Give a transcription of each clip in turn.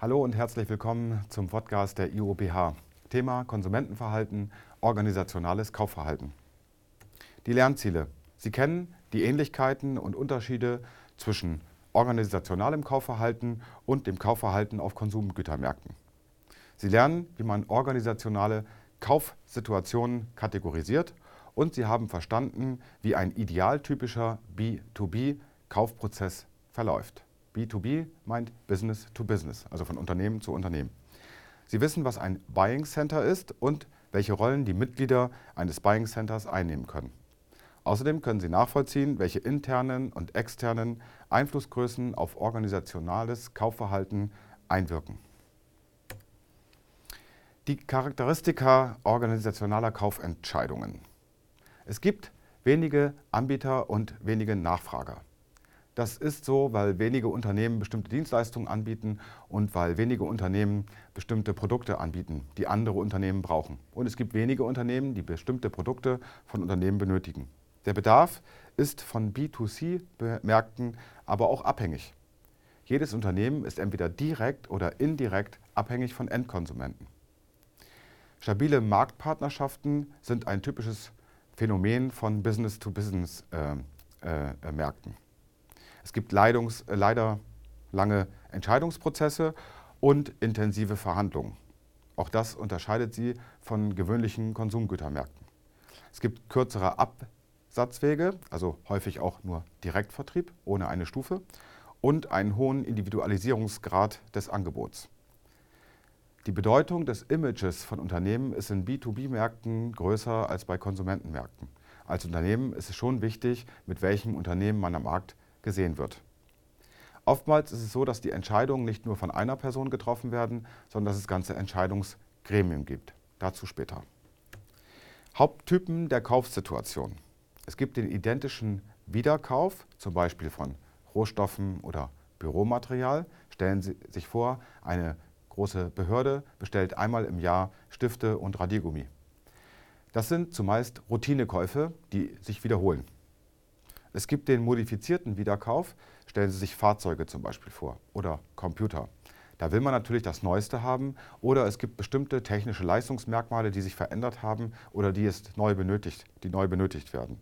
Hallo und herzlich willkommen zum Podcast der IOBH. Thema Konsumentenverhalten, organisationales Kaufverhalten. Die Lernziele. Sie kennen die Ähnlichkeiten und Unterschiede zwischen organisationalem Kaufverhalten und dem Kaufverhalten auf Konsumgütermärkten. Sie lernen, wie man organisationale Kaufsituationen kategorisiert und Sie haben verstanden, wie ein idealtypischer B2B-Kaufprozess verläuft. B2B meint Business to Business, also von Unternehmen zu Unternehmen. Sie wissen, was ein Buying Center ist und welche Rollen die Mitglieder eines Buying Centers einnehmen können. Außerdem können Sie nachvollziehen, welche internen und externen Einflussgrößen auf organisationales Kaufverhalten einwirken. Die Charakteristika organisationaler Kaufentscheidungen. Es gibt wenige Anbieter und wenige Nachfrager. Das ist so, weil wenige Unternehmen bestimmte Dienstleistungen anbieten und weil wenige Unternehmen bestimmte Produkte anbieten, die andere Unternehmen brauchen. Und es gibt wenige Unternehmen, die bestimmte Produkte von Unternehmen benötigen. Der Bedarf ist von B2C-Märkten aber auch abhängig. Jedes Unternehmen ist entweder direkt oder indirekt abhängig von Endkonsumenten. Stabile Marktpartnerschaften sind ein typisches Phänomen von Business-to-Business-Märkten. Äh, äh, es gibt Leidungs, äh, leider lange Entscheidungsprozesse und intensive Verhandlungen. Auch das unterscheidet sie von gewöhnlichen Konsumgütermärkten. Es gibt kürzere Absatzwege, also häufig auch nur Direktvertrieb ohne eine Stufe und einen hohen Individualisierungsgrad des Angebots. Die Bedeutung des Images von Unternehmen ist in B2B-Märkten größer als bei Konsumentenmärkten. Als Unternehmen ist es schon wichtig, mit welchem Unternehmen man am Markt gesehen wird. Oftmals ist es so, dass die Entscheidungen nicht nur von einer Person getroffen werden, sondern dass es ganze Entscheidungsgremien gibt. Dazu später. Haupttypen der Kaufsituation. Es gibt den identischen Wiederkauf, zum Beispiel von Rohstoffen oder Büromaterial. Stellen Sie sich vor, eine große Behörde bestellt einmal im Jahr Stifte und Radiergummi. Das sind zumeist Routinekäufe, die sich wiederholen. Es gibt den modifizierten Wiederkauf. Stellen Sie sich Fahrzeuge zum Beispiel vor oder Computer. Da will man natürlich das Neueste haben oder es gibt bestimmte technische Leistungsmerkmale, die sich verändert haben oder die, es neu benötigt, die neu benötigt werden.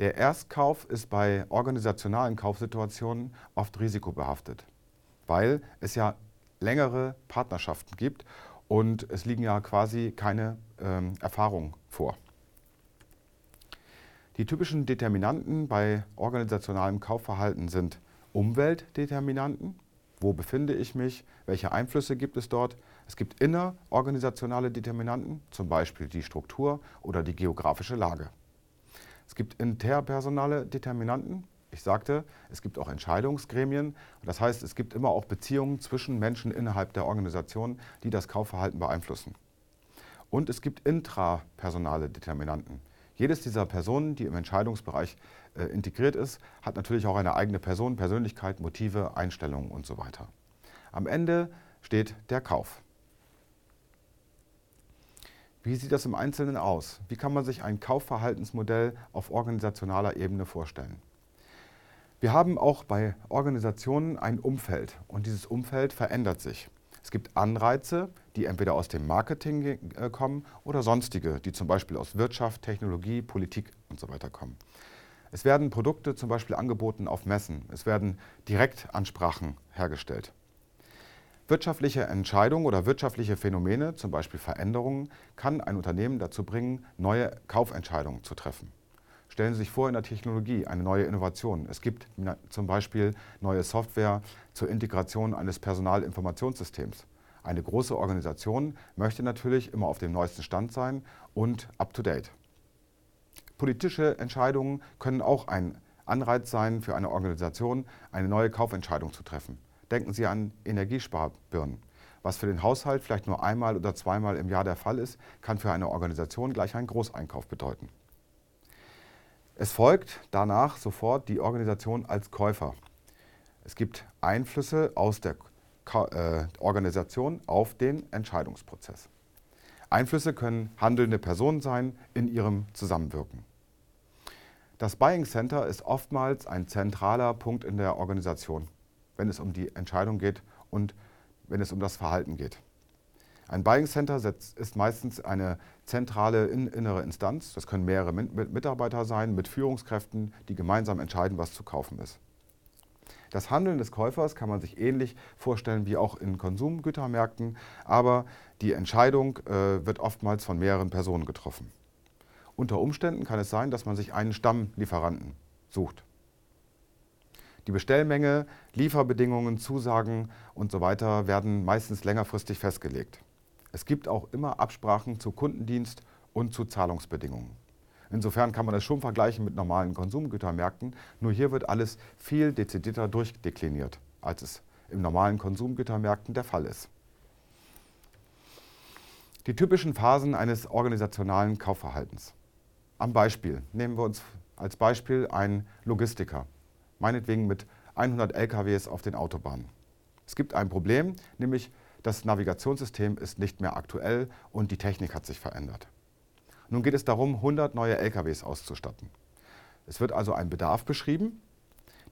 Der Erstkauf ist bei organisationalen Kaufsituationen oft risikobehaftet, weil es ja längere Partnerschaften gibt und es liegen ja quasi keine ähm, Erfahrungen vor. Die typischen Determinanten bei organisationalem Kaufverhalten sind Umweltdeterminanten. Wo befinde ich mich? Welche Einflüsse gibt es dort? Es gibt innerorganisationale Determinanten, zum Beispiel die Struktur oder die geografische Lage. Es gibt interpersonale Determinanten. Ich sagte, es gibt auch Entscheidungsgremien. Das heißt, es gibt immer auch Beziehungen zwischen Menschen innerhalb der Organisation, die das Kaufverhalten beeinflussen. Und es gibt intrapersonale Determinanten. Jedes dieser Personen, die im Entscheidungsbereich äh, integriert ist, hat natürlich auch eine eigene Person, Persönlichkeit, Motive, Einstellungen und so weiter. Am Ende steht der Kauf. Wie sieht das im Einzelnen aus? Wie kann man sich ein Kaufverhaltensmodell auf organisationaler Ebene vorstellen? Wir haben auch bei Organisationen ein Umfeld und dieses Umfeld verändert sich. Es gibt Anreize, die entweder aus dem Marketing äh, kommen oder sonstige, die zum Beispiel aus Wirtschaft, Technologie, Politik und so weiter kommen. Es werden Produkte zum Beispiel angeboten auf Messen. Es werden Direktansprachen hergestellt. Wirtschaftliche Entscheidungen oder wirtschaftliche Phänomene, zum Beispiel Veränderungen, kann ein Unternehmen dazu bringen, neue Kaufentscheidungen zu treffen. Stellen Sie sich vor, in der Technologie eine neue Innovation. Es gibt zum Beispiel neue Software zur Integration eines Personalinformationssystems. Eine große Organisation möchte natürlich immer auf dem neuesten Stand sein und up-to-date. Politische Entscheidungen können auch ein Anreiz sein für eine Organisation, eine neue Kaufentscheidung zu treffen. Denken Sie an Energiesparbirnen. Was für den Haushalt vielleicht nur einmal oder zweimal im Jahr der Fall ist, kann für eine Organisation gleich einen Großeinkauf bedeuten. Es folgt danach sofort die Organisation als Käufer. Es gibt Einflüsse aus der äh, Organisation auf den Entscheidungsprozess. Einflüsse können handelnde Personen sein in ihrem Zusammenwirken. Das Buying Center ist oftmals ein zentraler Punkt in der Organisation, wenn es um die Entscheidung geht und wenn es um das Verhalten geht. Ein Buying Center ist meistens eine zentrale innere Instanz. Das können mehrere Mitarbeiter sein mit Führungskräften, die gemeinsam entscheiden, was zu kaufen ist. Das Handeln des Käufers kann man sich ähnlich vorstellen wie auch in Konsumgütermärkten, aber die Entscheidung äh, wird oftmals von mehreren Personen getroffen. Unter Umständen kann es sein, dass man sich einen Stammlieferanten sucht. Die Bestellmenge, Lieferbedingungen, Zusagen und so weiter werden meistens längerfristig festgelegt. Es gibt auch immer Absprachen zu Kundendienst und zu Zahlungsbedingungen. Insofern kann man das schon vergleichen mit normalen Konsumgütermärkten, nur hier wird alles viel dezidierter durchdekliniert, als es im normalen Konsumgütermärkten der Fall ist. Die typischen Phasen eines organisationalen Kaufverhaltens. Am Beispiel nehmen wir uns als Beispiel einen Logistiker meinetwegen mit 100 LKWs auf den Autobahnen. Es gibt ein Problem, nämlich das Navigationssystem ist nicht mehr aktuell und die Technik hat sich verändert. Nun geht es darum, 100 neue LKWs auszustatten. Es wird also ein Bedarf beschrieben.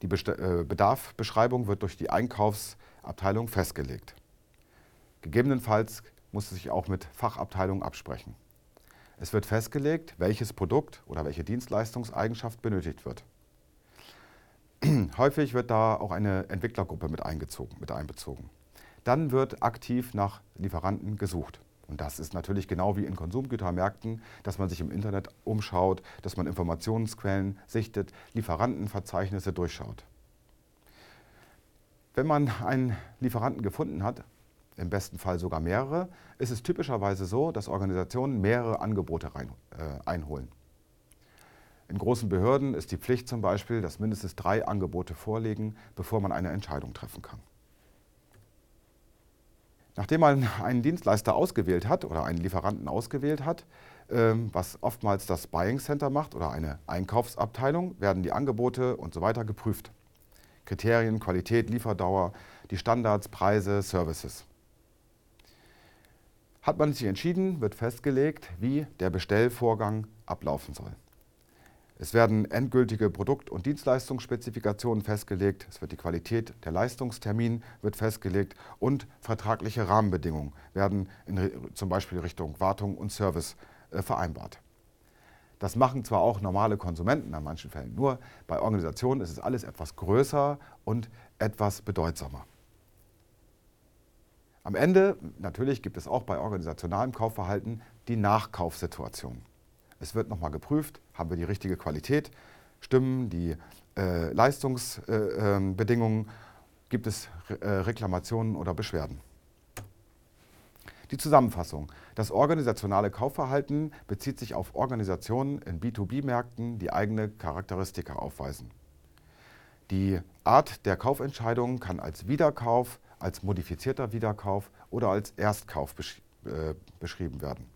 Die äh, Bedarfbeschreibung wird durch die Einkaufsabteilung festgelegt. Gegebenenfalls muss es sich auch mit Fachabteilungen absprechen. Es wird festgelegt, welches Produkt oder welche Dienstleistungseigenschaft benötigt wird. Häufig wird da auch eine Entwicklergruppe mit, eingezogen, mit einbezogen. Dann wird aktiv nach Lieferanten gesucht. Und das ist natürlich genau wie in Konsumgütermärkten, dass man sich im Internet umschaut, dass man Informationsquellen sichtet, Lieferantenverzeichnisse durchschaut. Wenn man einen Lieferanten gefunden hat, im besten Fall sogar mehrere, ist es typischerweise so, dass Organisationen mehrere Angebote rein, äh, einholen. In großen Behörden ist die Pflicht zum Beispiel, dass mindestens drei Angebote vorliegen, bevor man eine Entscheidung treffen kann. Nachdem man einen Dienstleister ausgewählt hat oder einen Lieferanten ausgewählt hat, ähm, was oftmals das Buying Center macht oder eine Einkaufsabteilung, werden die Angebote und so weiter geprüft. Kriterien, Qualität, Lieferdauer, die Standards, Preise, Services. Hat man sich entschieden, wird festgelegt, wie der Bestellvorgang ablaufen soll. Es werden endgültige Produkt- und Dienstleistungsspezifikationen festgelegt, es wird die Qualität der Leistungstermin wird festgelegt und vertragliche Rahmenbedingungen werden in, zum Beispiel Richtung Wartung und Service äh, vereinbart. Das machen zwar auch normale Konsumenten an manchen Fällen, nur bei Organisationen ist es alles etwas größer und etwas bedeutsamer. Am Ende, natürlich gibt es auch bei organisationalem Kaufverhalten die Nachkaufsituation. Es wird nochmal geprüft, haben wir die richtige Qualität, stimmen die äh, Leistungsbedingungen, äh, gibt es äh, Reklamationen oder Beschwerden. Die Zusammenfassung. Das organisationale Kaufverhalten bezieht sich auf Organisationen in B2B-Märkten, die eigene Charakteristika aufweisen. Die Art der Kaufentscheidung kann als Wiederkauf, als modifizierter Wiederkauf oder als Erstkauf besch äh, beschrieben werden.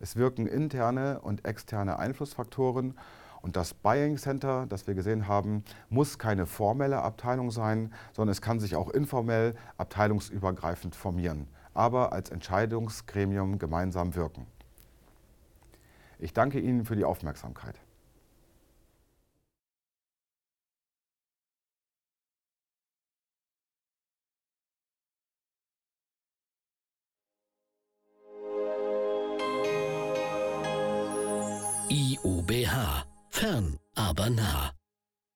Es wirken interne und externe Einflussfaktoren und das Buying Center, das wir gesehen haben, muss keine formelle Abteilung sein, sondern es kann sich auch informell abteilungsübergreifend formieren, aber als Entscheidungsgremium gemeinsam wirken. Ich danke Ihnen für die Aufmerksamkeit. IUBH. Fern, aber nah.